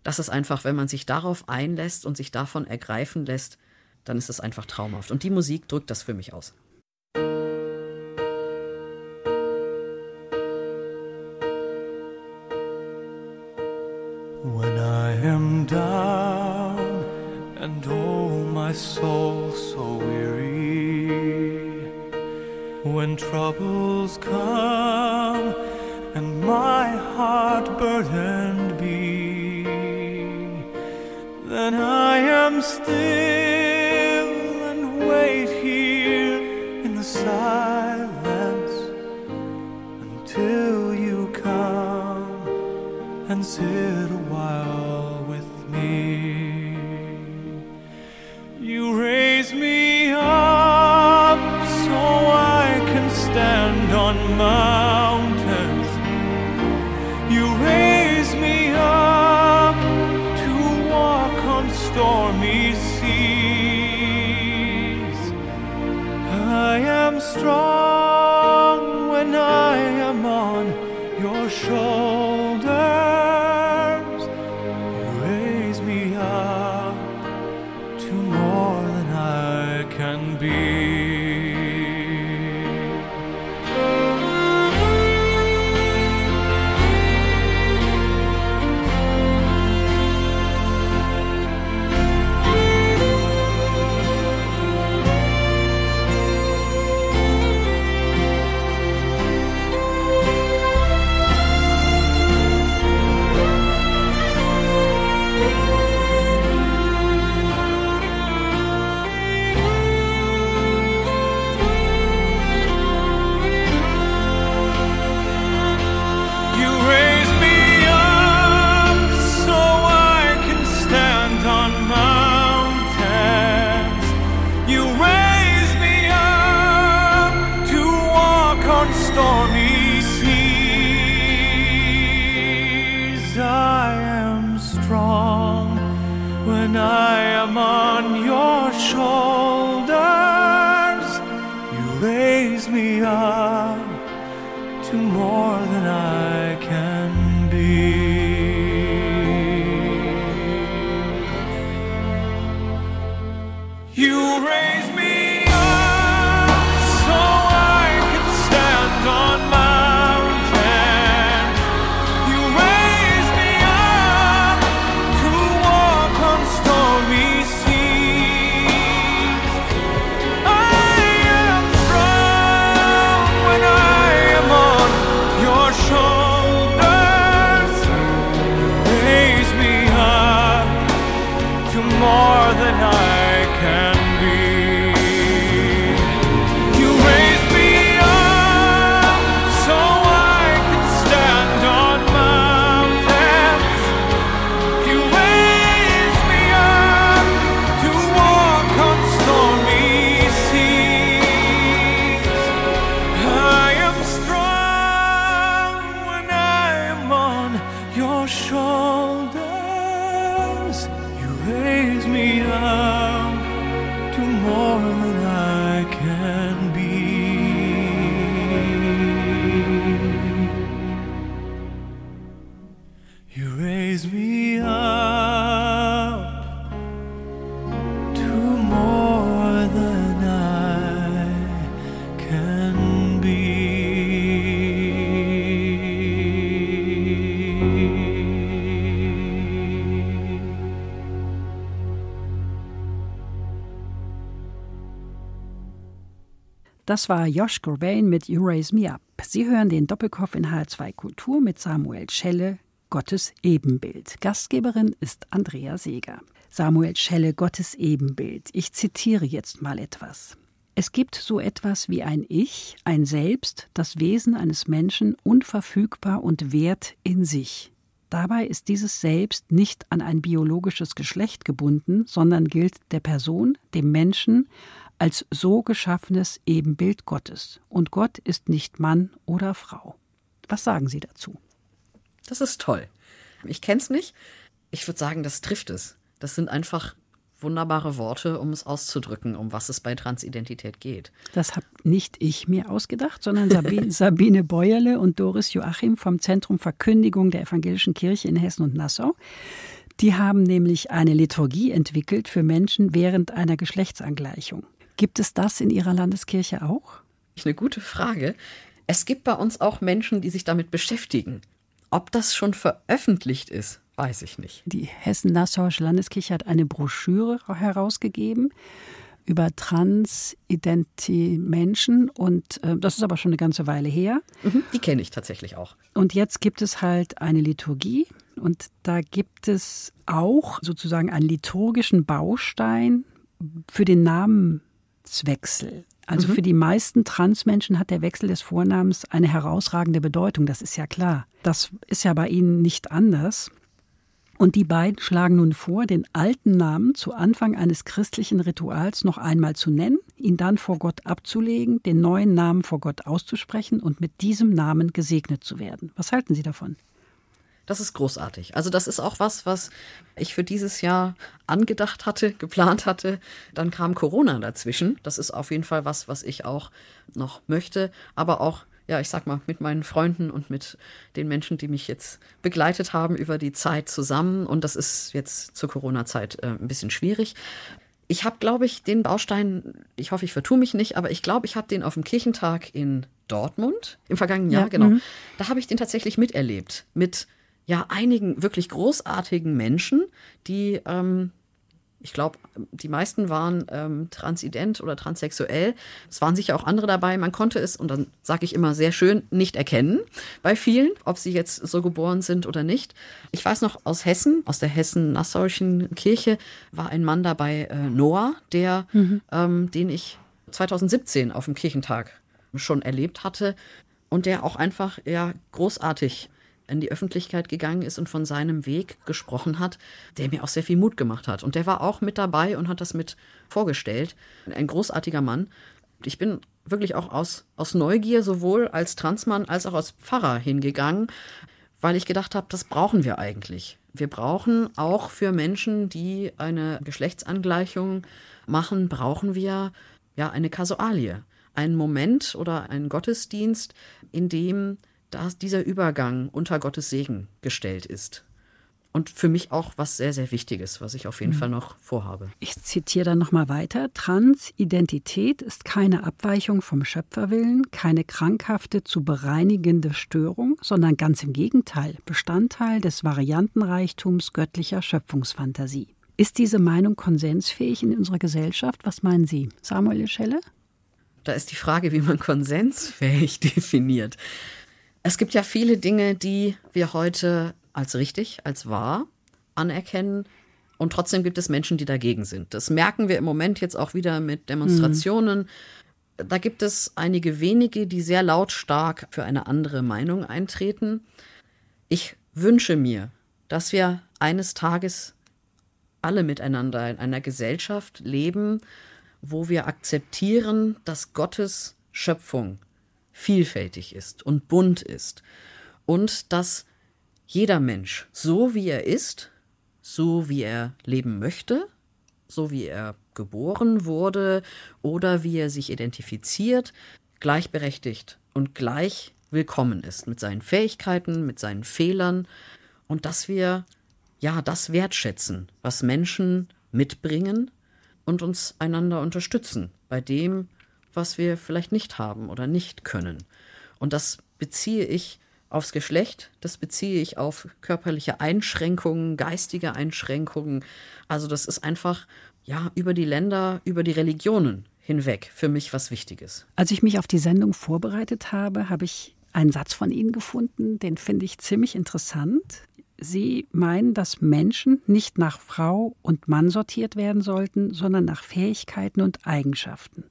[SPEAKER 3] Das ist einfach, wenn man sich darauf einlässt und sich davon ergreifen lässt, dann ist es einfach traumhaft. Und die Musik drückt das für mich aus.
[SPEAKER 5] When I am down and oh my soul so weary, when troubles come and my heart burdened be, then I am still. 새로
[SPEAKER 2] Das war Josh Gurbain mit You Raise Me Up. Sie hören den Doppelkopf in H2 Kultur mit Samuel Schelle, Gottes Ebenbild. Gastgeberin ist Andrea Seeger. Samuel Schelle, Gottes Ebenbild. Ich zitiere jetzt mal etwas. Es gibt so etwas wie ein Ich, ein Selbst, das Wesen eines Menschen unverfügbar und wert in sich. Dabei ist dieses Selbst nicht an ein biologisches Geschlecht gebunden, sondern gilt der Person, dem Menschen, als so geschaffenes Ebenbild Gottes. Und Gott ist nicht Mann oder Frau. Was sagen Sie dazu?
[SPEAKER 3] Das ist toll. Ich kenne es nicht. Ich würde sagen, das trifft es. Das sind einfach wunderbare Worte, um es auszudrücken, um was es bei Transidentität geht.
[SPEAKER 2] Das habe nicht ich mir ausgedacht, sondern Sabine, Sabine Beuerle und Doris Joachim vom Zentrum Verkündigung der Evangelischen Kirche in Hessen und Nassau. Die haben nämlich eine Liturgie entwickelt für Menschen während einer Geschlechtsangleichung. Gibt es das in Ihrer Landeskirche auch?
[SPEAKER 3] Eine gute Frage. Es gibt bei uns auch Menschen, die sich damit beschäftigen. Ob das schon veröffentlicht ist, weiß ich nicht.
[SPEAKER 2] Die Hessen-Nassauische Landeskirche hat eine Broschüre herausgegeben über transidenti Menschen und äh, das ist aber schon eine ganze Weile her.
[SPEAKER 3] Mhm, die kenne ich tatsächlich auch.
[SPEAKER 2] Und jetzt gibt es halt eine Liturgie und da gibt es auch sozusagen einen liturgischen Baustein für den Namenswechsel. Also mhm. für die meisten Transmenschen hat der Wechsel des Vornamens eine herausragende Bedeutung, das ist ja klar. Das ist ja bei Ihnen nicht anders. Und die beiden schlagen nun vor, den alten Namen zu Anfang eines christlichen Rituals noch einmal zu nennen, ihn dann vor Gott abzulegen, den neuen Namen vor Gott auszusprechen und mit diesem Namen gesegnet zu werden. Was halten Sie davon?
[SPEAKER 3] Das ist großartig. Also das ist auch was, was ich für dieses Jahr angedacht hatte, geplant hatte. Dann kam Corona dazwischen. Das ist auf jeden Fall was, was ich auch noch möchte. Aber auch, ja, ich sag mal, mit meinen Freunden und mit den Menschen, die mich jetzt begleitet haben über die Zeit zusammen. Und das ist jetzt zur Corona-Zeit äh, ein bisschen schwierig. Ich habe, glaube ich, den Baustein, ich hoffe, ich vertue mich nicht, aber ich glaube, ich habe den auf dem Kirchentag in Dortmund im vergangenen Jahr, ja, genau. Mhm. Da habe ich den tatsächlich miterlebt. Mit ja einigen wirklich großartigen Menschen, die, ähm, ich glaube, die meisten waren ähm, transident oder transsexuell. Es waren sicher auch andere dabei. Man konnte es, und dann sage ich immer sehr schön, nicht erkennen bei vielen, ob sie jetzt so geboren sind oder nicht. Ich weiß noch aus Hessen, aus der Hessen-Nassauischen Kirche, war ein Mann dabei, äh, Noah, der, mhm. ähm, den ich 2017 auf dem Kirchentag schon erlebt hatte und der auch einfach ja großartig in die Öffentlichkeit gegangen ist und von seinem Weg gesprochen hat, der mir auch sehr viel Mut gemacht hat. Und der war auch mit dabei und hat das mit vorgestellt. Ein großartiger Mann. Ich bin wirklich auch aus, aus Neugier sowohl als Transmann als auch als Pfarrer hingegangen, weil ich gedacht habe, das brauchen wir eigentlich. Wir brauchen auch für Menschen, die eine Geschlechtsangleichung machen, brauchen wir ja eine Kasualie. Einen Moment oder einen Gottesdienst, in dem dass dieser Übergang unter Gottes Segen gestellt ist. Und für mich auch was sehr, sehr Wichtiges, was ich auf jeden mhm. Fall noch vorhabe.
[SPEAKER 2] Ich zitiere dann nochmal weiter. Transidentität ist keine Abweichung vom Schöpferwillen, keine krankhafte zu bereinigende Störung, sondern ganz im Gegenteil Bestandteil des Variantenreichtums göttlicher Schöpfungsfantasie. Ist diese Meinung konsensfähig in unserer Gesellschaft? Was meinen Sie, Samuel Schelle?
[SPEAKER 3] Da ist die Frage, wie man konsensfähig definiert. Es gibt ja viele Dinge, die wir heute als richtig, als wahr anerkennen. Und trotzdem gibt es Menschen, die dagegen sind. Das merken wir im Moment jetzt auch wieder mit Demonstrationen. Mhm. Da gibt es einige wenige, die sehr lautstark für eine andere Meinung eintreten. Ich wünsche mir, dass wir eines Tages alle miteinander in einer Gesellschaft leben, wo wir akzeptieren, dass Gottes Schöpfung vielfältig ist und bunt ist. Und dass jeder Mensch, so wie er ist, so wie er leben möchte, so wie er geboren wurde oder wie er sich identifiziert, gleichberechtigt und gleich willkommen ist mit seinen Fähigkeiten, mit seinen Fehlern. Und dass wir ja das wertschätzen, was Menschen mitbringen und uns einander unterstützen bei dem, was wir vielleicht nicht haben oder nicht können. Und das beziehe ich aufs Geschlecht, das beziehe ich auf körperliche Einschränkungen, geistige Einschränkungen. Also das ist einfach ja über die Länder, über die Religionen hinweg für mich was Wichtiges.
[SPEAKER 2] Als ich mich auf die Sendung vorbereitet habe, habe ich einen Satz von Ihnen gefunden, den finde ich ziemlich interessant. Sie meinen, dass Menschen nicht nach Frau und Mann sortiert werden sollten, sondern nach Fähigkeiten und Eigenschaften.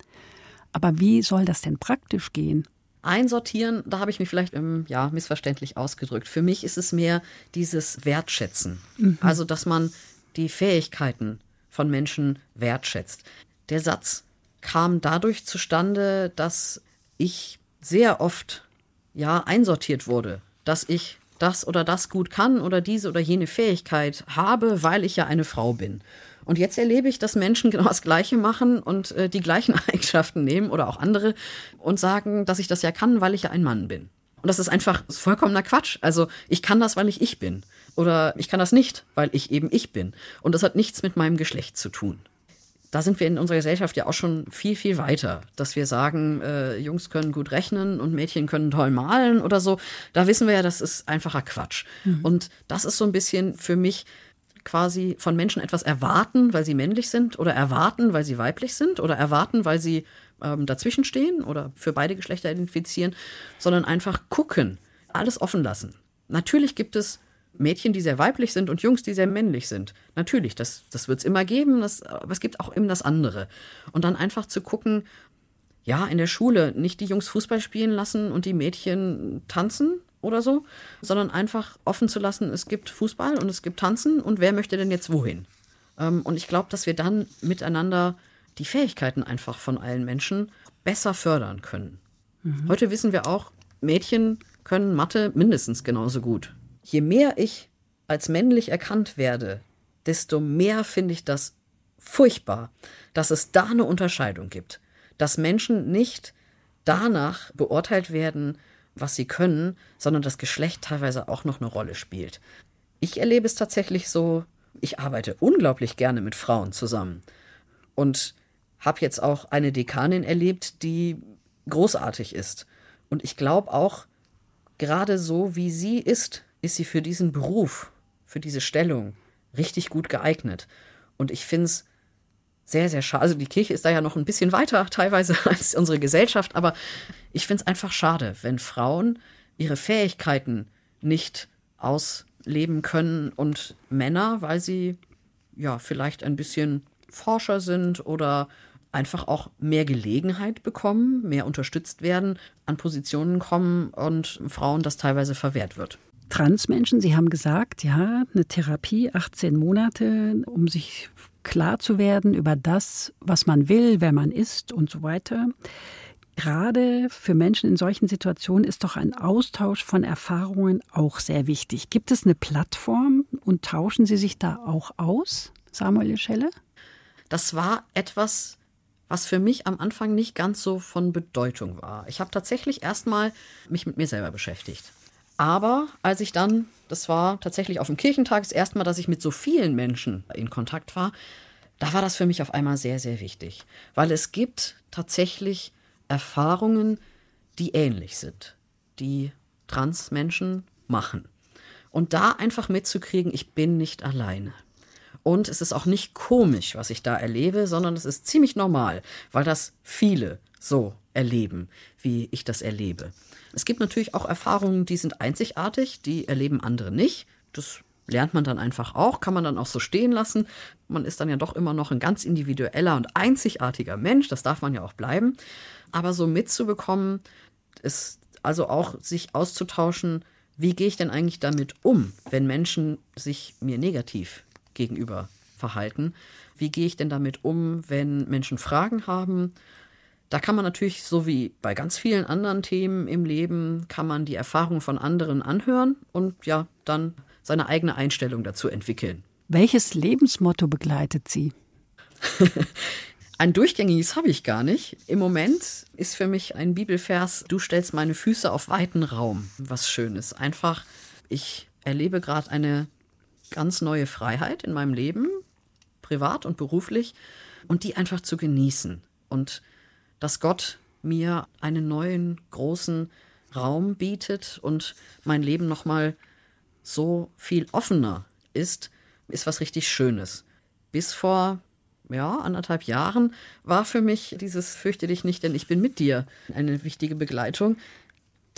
[SPEAKER 2] Aber wie soll das denn praktisch gehen?
[SPEAKER 3] Einsortieren, da habe ich mich vielleicht ähm, ja, missverständlich ausgedrückt. Für mich ist es mehr dieses Wertschätzen. Mhm. Also, dass man die Fähigkeiten von Menschen wertschätzt. Der Satz kam dadurch zustande, dass ich sehr oft ja einsortiert wurde, dass ich das oder das gut kann oder diese oder jene Fähigkeit habe, weil ich ja eine Frau bin. Und jetzt erlebe ich, dass Menschen genau das Gleiche machen und äh, die gleichen Eigenschaften nehmen oder auch andere und sagen, dass ich das ja kann, weil ich ja ein Mann bin. Und das ist einfach vollkommener Quatsch. Also ich kann das, weil ich ich bin. Oder ich kann das nicht, weil ich eben ich bin. Und das hat nichts mit meinem Geschlecht zu tun. Da sind wir in unserer Gesellschaft ja auch schon viel, viel weiter, dass wir sagen, äh, Jungs können gut rechnen und Mädchen können toll malen oder so. Da wissen wir ja, das ist einfacher Quatsch. Mhm. Und das ist so ein bisschen für mich quasi von Menschen etwas erwarten, weil sie männlich sind oder erwarten, weil sie weiblich sind oder erwarten, weil sie ähm, dazwischen stehen oder für beide Geschlechter identifizieren, sondern einfach gucken, alles offen lassen. Natürlich gibt es Mädchen, die sehr weiblich sind und Jungs, die sehr männlich sind. Natürlich, das, das wird es immer geben, das, aber es gibt auch immer das andere. Und dann einfach zu gucken, ja, in der Schule nicht die Jungs Fußball spielen lassen und die Mädchen tanzen oder so, sondern einfach offen zu lassen, es gibt Fußball und es gibt Tanzen und wer möchte denn jetzt wohin? Ähm, und ich glaube, dass wir dann miteinander die Fähigkeiten einfach von allen Menschen besser fördern können. Mhm. Heute wissen wir auch, Mädchen können Mathe mindestens genauso gut. Je mehr ich als männlich erkannt werde, desto mehr finde ich das furchtbar, dass es da eine Unterscheidung gibt. Dass Menschen nicht danach beurteilt werden, was sie können, sondern das Geschlecht teilweise auch noch eine Rolle spielt. Ich erlebe es tatsächlich so, ich arbeite unglaublich gerne mit Frauen zusammen. Und habe jetzt auch eine Dekanin erlebt, die großartig ist. Und ich glaube auch, gerade so wie sie ist, ist sie für diesen Beruf, für diese Stellung richtig gut geeignet. Und ich finde es sehr, sehr schade. Also die Kirche ist da ja noch ein bisschen weiter teilweise als unsere Gesellschaft, aber ich finde es einfach schade, wenn Frauen ihre Fähigkeiten nicht ausleben können und Männer, weil sie ja vielleicht ein bisschen Forscher sind oder einfach auch mehr Gelegenheit bekommen, mehr unterstützt werden, an Positionen kommen und Frauen das teilweise verwehrt wird.
[SPEAKER 2] Transmenschen, Sie haben gesagt, ja, eine Therapie, 18 Monate, um sich klar zu werden über das, was man will, wer man ist und so weiter. Gerade für Menschen in solchen Situationen ist doch ein Austausch von Erfahrungen auch sehr wichtig. Gibt es eine Plattform und tauschen Sie sich da auch aus, Samuel Schelle?
[SPEAKER 3] Das war etwas, was für mich am Anfang nicht ganz so von Bedeutung war. Ich habe tatsächlich erstmal mich mit mir selber beschäftigt. Aber als ich dann, das war tatsächlich auf dem Kirchentag das erste Mal, dass ich mit so vielen Menschen in Kontakt war, da war das für mich auf einmal sehr, sehr wichtig. Weil es gibt tatsächlich Erfahrungen, die ähnlich sind, die Transmenschen machen. Und da einfach mitzukriegen, ich bin nicht alleine. Und es ist auch nicht komisch, was ich da erlebe, sondern es ist ziemlich normal, weil das viele so erleben, wie ich das erlebe. Es gibt natürlich auch Erfahrungen, die sind einzigartig, die erleben andere nicht. Das lernt man dann einfach auch, kann man dann auch so stehen lassen. Man ist dann ja doch immer noch ein ganz individueller und einzigartiger Mensch, das darf man ja auch bleiben. Aber so mitzubekommen, ist also auch sich auszutauschen, wie gehe ich denn eigentlich damit um, wenn Menschen sich mir negativ gegenüber verhalten. Wie gehe ich denn damit um, wenn Menschen Fragen haben? Da kann man natürlich, so wie bei ganz vielen anderen Themen im Leben, kann man die Erfahrungen von anderen anhören und ja, dann seine eigene Einstellung dazu entwickeln.
[SPEAKER 2] Welches Lebensmotto begleitet Sie?
[SPEAKER 3] ein durchgängiges habe ich gar nicht. Im Moment ist für mich ein Bibelvers, du stellst meine Füße auf weiten Raum. Was Schönes. Einfach, ich erlebe gerade eine ganz neue Freiheit in meinem Leben, privat und beruflich, und die einfach zu genießen. Und dass Gott mir einen neuen großen Raum bietet und mein Leben nochmal so viel offener ist, ist was richtig Schönes. Bis vor ja, anderthalb Jahren war für mich dieses Fürchte dich nicht, denn ich bin mit dir eine wichtige Begleitung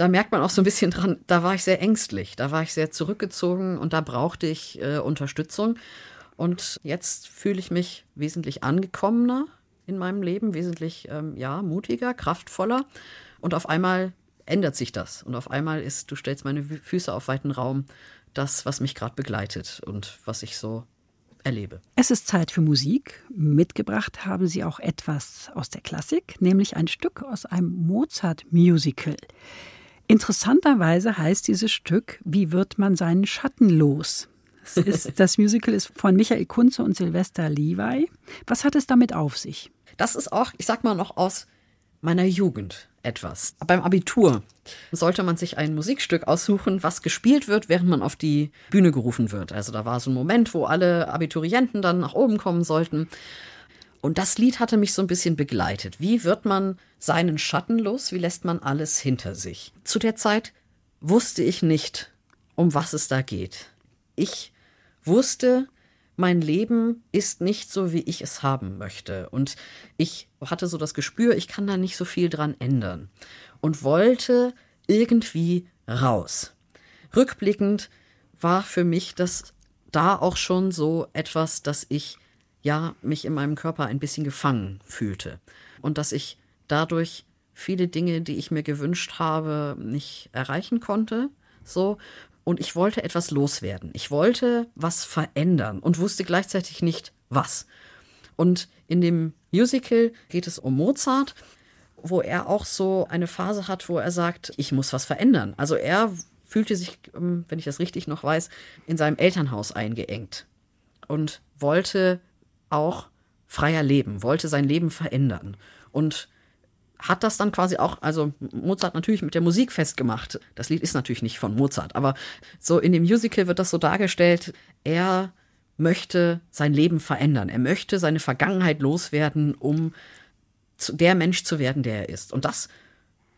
[SPEAKER 3] da merkt man auch so ein bisschen dran, da war ich sehr ängstlich, da war ich sehr zurückgezogen und da brauchte ich äh, Unterstützung. Und jetzt fühle ich mich wesentlich angekommener in meinem Leben, wesentlich ähm, ja, mutiger, kraftvoller. Und auf einmal ändert sich das. Und auf einmal ist, du stellst meine Füße auf weiten Raum, das, was mich gerade begleitet und was ich so erlebe.
[SPEAKER 2] Es ist Zeit für Musik. Mitgebracht haben Sie auch etwas aus der Klassik, nämlich ein Stück aus einem Mozart-Musical. Interessanterweise heißt dieses Stück Wie wird man seinen Schatten los? Ist, das Musical ist von Michael Kunze und Sylvester Levi. Was hat es damit auf sich?
[SPEAKER 3] Das ist auch, ich sag mal, noch aus meiner Jugend etwas. Beim Abitur sollte man sich ein Musikstück aussuchen, was gespielt wird, während man auf die Bühne gerufen wird. Also da war so ein Moment, wo alle Abiturienten dann nach oben kommen sollten. Und das Lied hatte mich so ein bisschen begleitet. Wie wird man seinen Schatten los? Wie lässt man alles hinter sich? Zu der Zeit wusste ich nicht, um was es da geht. Ich wusste, mein Leben ist nicht so, wie ich es haben möchte. Und ich hatte so das Gespür, ich kann da nicht so viel dran ändern. Und wollte irgendwie raus. Rückblickend war für mich das da auch schon so etwas, dass ich ja mich in meinem Körper ein bisschen gefangen fühlte. Und dass ich dadurch viele Dinge, die ich mir gewünscht habe, nicht erreichen konnte. So, und ich wollte etwas loswerden. Ich wollte was verändern und wusste gleichzeitig nicht was. Und in dem Musical geht es um Mozart, wo er auch so eine Phase hat, wo er sagt, ich muss was verändern. Also er fühlte sich, ähm, wenn ich das richtig noch weiß, in seinem Elternhaus eingeengt und wollte auch freier leben, wollte sein Leben verändern. Und hat das dann quasi auch, also Mozart natürlich mit der Musik festgemacht. Das Lied ist natürlich nicht von Mozart, aber so in dem Musical wird das so dargestellt, er möchte sein Leben verändern. Er möchte seine Vergangenheit loswerden, um der Mensch zu werden, der er ist. Und das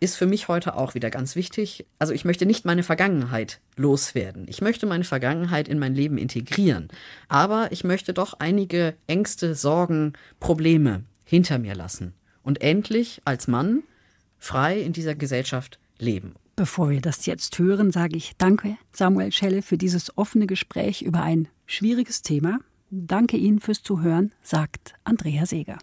[SPEAKER 3] ist für mich heute auch wieder ganz wichtig. Also ich möchte nicht meine Vergangenheit loswerden. Ich möchte meine Vergangenheit in mein Leben integrieren. Aber ich möchte doch einige Ängste, Sorgen, Probleme hinter mir lassen und endlich als Mann frei in dieser Gesellschaft leben.
[SPEAKER 2] Bevor wir das jetzt hören, sage ich danke, Samuel Schelle, für dieses offene Gespräch über ein schwieriges Thema. Danke Ihnen fürs Zuhören, sagt Andrea Seeger.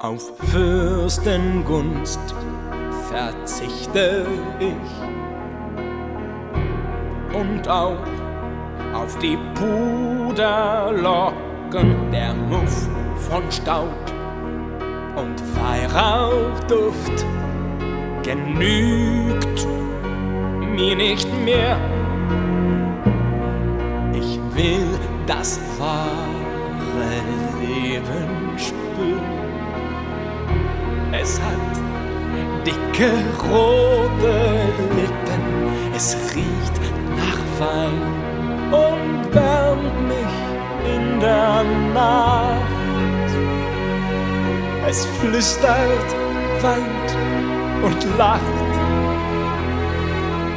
[SPEAKER 6] Auf Fürstengunst verzichte ich. Und auch auf die Puderlocken der Muff von Staub und Weihrauchduft genügt mir nicht mehr. Ich will das wahre Leben spüren. Es hat dicke rote Lippen, es riecht nach Wein und wärmt mich in der Nacht. Es flüstert, weint und lacht.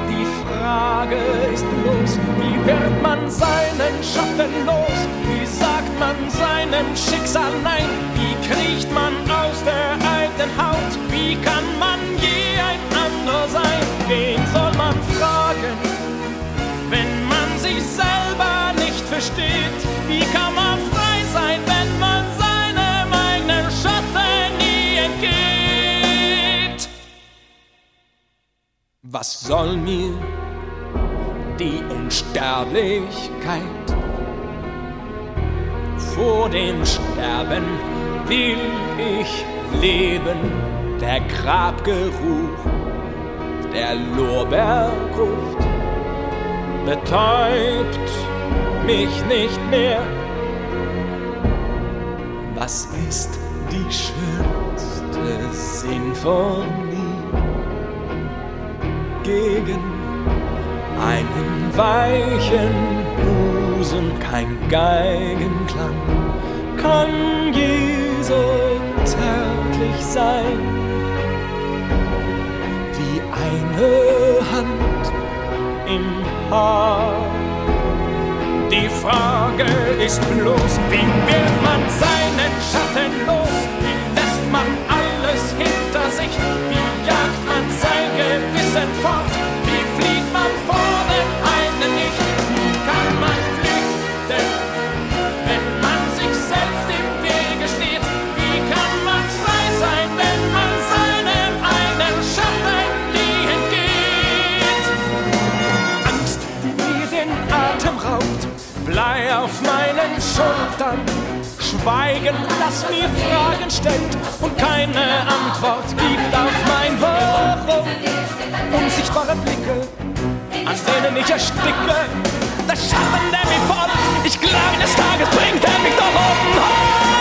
[SPEAKER 6] Die Frage ist bloß, wie wird man seinen Schatten los? Wie sagt man seinem Schicksal nein? Wie kriecht man aus der eigenen Haut? Wie kann man je ein anderer sein? Wen soll man fragen, wenn man sich selber nicht versteht? Wie kann man frei sein, wenn man seinem eigenen Schatten nie entgeht? Was soll mir die Unsterblichkeit? Vor dem Sterben will ich leben der Grabgeruch, der Lorbeergruft betäubt mich nicht mehr. Was ist die schönste Sinfonie gegen einen weichen Busen, kein Geigenklang kann je so zärtlich sein eine Hand im Haar. Die Frage ist bloß, wie wird man seinen Schatten los? Wie lässt man alles das mir Fragen stellt und keine Antwort gibt auf mein Warum. Unsichtbare Blicke, an denen ich ersticke. Das Schatten, der mir folgt, ich glaube, des Tages bringt er mich doch oben hoch.